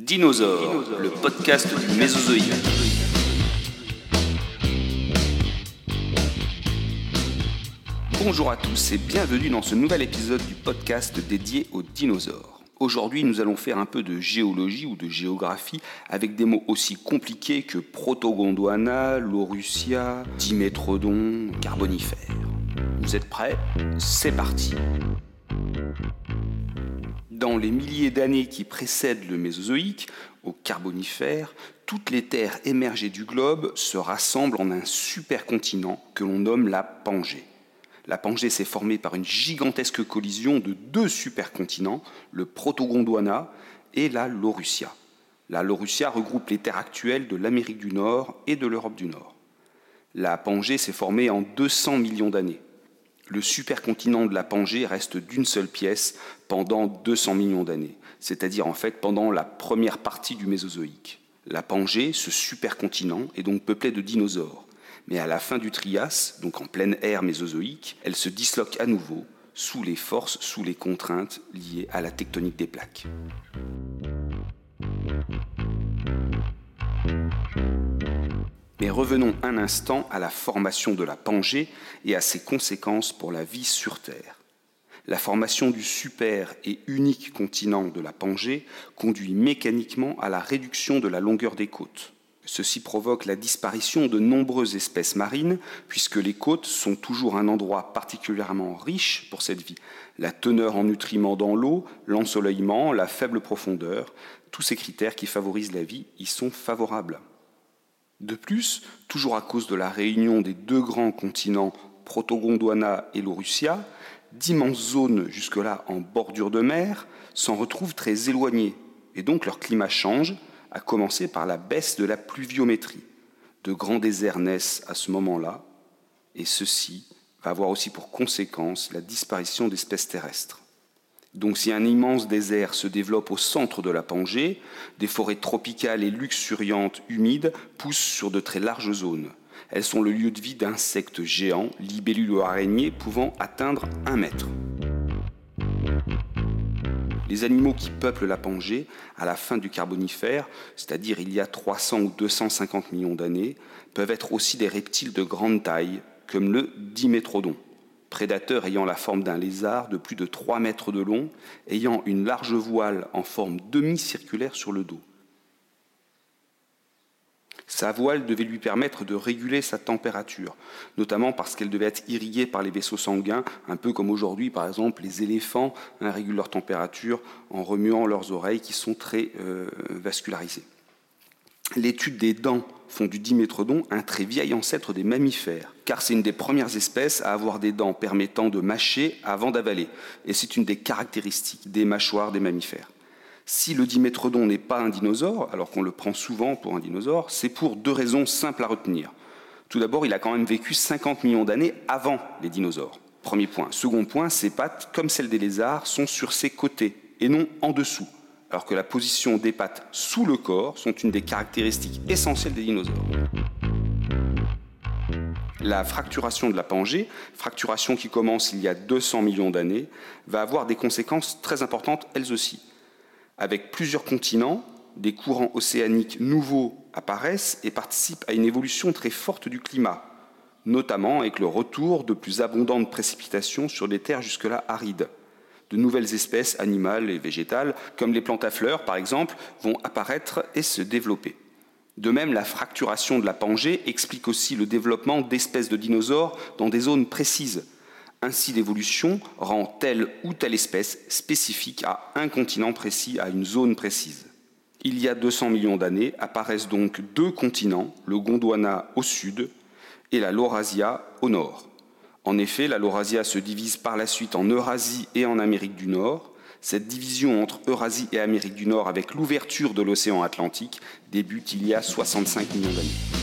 Dinosaure, le podcast du Mésozoïque. Bonjour à tous et bienvenue dans ce nouvel épisode du podcast dédié aux dinosaures. Aujourd'hui, nous allons faire un peu de géologie ou de géographie avec des mots aussi compliqués que Protogondwana, Laurussia, Dimétrodon, Carbonifère. Vous êtes prêts? C'est parti dans les milliers d'années qui précèdent le Mésozoïque, au Carbonifère, toutes les terres émergées du globe se rassemblent en un supercontinent que l'on nomme la Pangée. La Pangée s'est formée par une gigantesque collision de deux supercontinents, le Proto-Gondwana et la Laurussia. La Laurussia regroupe les terres actuelles de l'Amérique du Nord et de l'Europe du Nord. La Pangée s'est formée en 200 millions d'années le supercontinent de la Pangée reste d'une seule pièce pendant 200 millions d'années, c'est-à-dire en fait pendant la première partie du Mésozoïque. La Pangée, ce supercontinent, est donc peuplé de dinosaures. Mais à la fin du Trias, donc en pleine ère mésozoïque, elle se disloque à nouveau sous les forces, sous les contraintes liées à la tectonique des plaques. Mais revenons un instant à la formation de la Pangée et à ses conséquences pour la vie sur Terre. La formation du super et unique continent de la Pangée conduit mécaniquement à la réduction de la longueur des côtes. Ceci provoque la disparition de nombreuses espèces marines, puisque les côtes sont toujours un endroit particulièrement riche pour cette vie. La teneur en nutriments dans l'eau, l'ensoleillement, la faible profondeur, tous ces critères qui favorisent la vie y sont favorables. De plus, toujours à cause de la réunion des deux grands continents Proto-Gondwana et Laurussia, d'immenses zones jusque-là en bordure de mer s'en retrouvent très éloignées, et donc leur climat change, à commencer par la baisse de la pluviométrie. De grands déserts naissent à ce moment-là, et ceci va avoir aussi pour conséquence la disparition d'espèces terrestres. Donc si un immense désert se développe au centre de la Pangée, des forêts tropicales et luxuriantes humides poussent sur de très larges zones. Elles sont le lieu de vie d'insectes géants, libellules ou araignées pouvant atteindre un mètre. Les animaux qui peuplent la Pangée à la fin du Carbonifère, c'est-à-dire il y a 300 ou 250 millions d'années, peuvent être aussi des reptiles de grande taille, comme le Dimétrodon prédateur ayant la forme d'un lézard de plus de 3 mètres de long, ayant une large voile en forme demi-circulaire sur le dos. Sa voile devait lui permettre de réguler sa température, notamment parce qu'elle devait être irriguée par les vaisseaux sanguins, un peu comme aujourd'hui, par exemple, les éléphants hein, régulent leur température en remuant leurs oreilles qui sont très euh, vascularisées. L'étude des dents font du dimétrodon un très vieil ancêtre des mammifères, car c'est une des premières espèces à avoir des dents permettant de mâcher avant d'avaler, et c'est une des caractéristiques des mâchoires des mammifères. Si le dimétrodon n'est pas un dinosaure, alors qu'on le prend souvent pour un dinosaure, c'est pour deux raisons simples à retenir. Tout d'abord, il a quand même vécu 50 millions d'années avant les dinosaures. Premier point. Second point, ses pattes, comme celles des lézards, sont sur ses côtés et non en dessous alors que la position des pattes sous le corps sont une des caractéristiques essentielles des dinosaures. La fracturation de la Pangée, fracturation qui commence il y a 200 millions d'années, va avoir des conséquences très importantes elles aussi. Avec plusieurs continents, des courants océaniques nouveaux apparaissent et participent à une évolution très forte du climat, notamment avec le retour de plus abondantes précipitations sur des terres jusque-là arides de nouvelles espèces animales et végétales, comme les plantes à fleurs par exemple, vont apparaître et se développer. De même, la fracturation de la Pangée explique aussi le développement d'espèces de dinosaures dans des zones précises. Ainsi, l'évolution rend telle ou telle espèce spécifique à un continent précis, à une zone précise. Il y a 200 millions d'années apparaissent donc deux continents, le Gondwana au sud et la Laurasia au nord. En effet, la Laurasia se divise par la suite en Eurasie et en Amérique du Nord. Cette division entre Eurasie et Amérique du Nord avec l'ouverture de l'océan Atlantique débute il y a 65 millions d'années.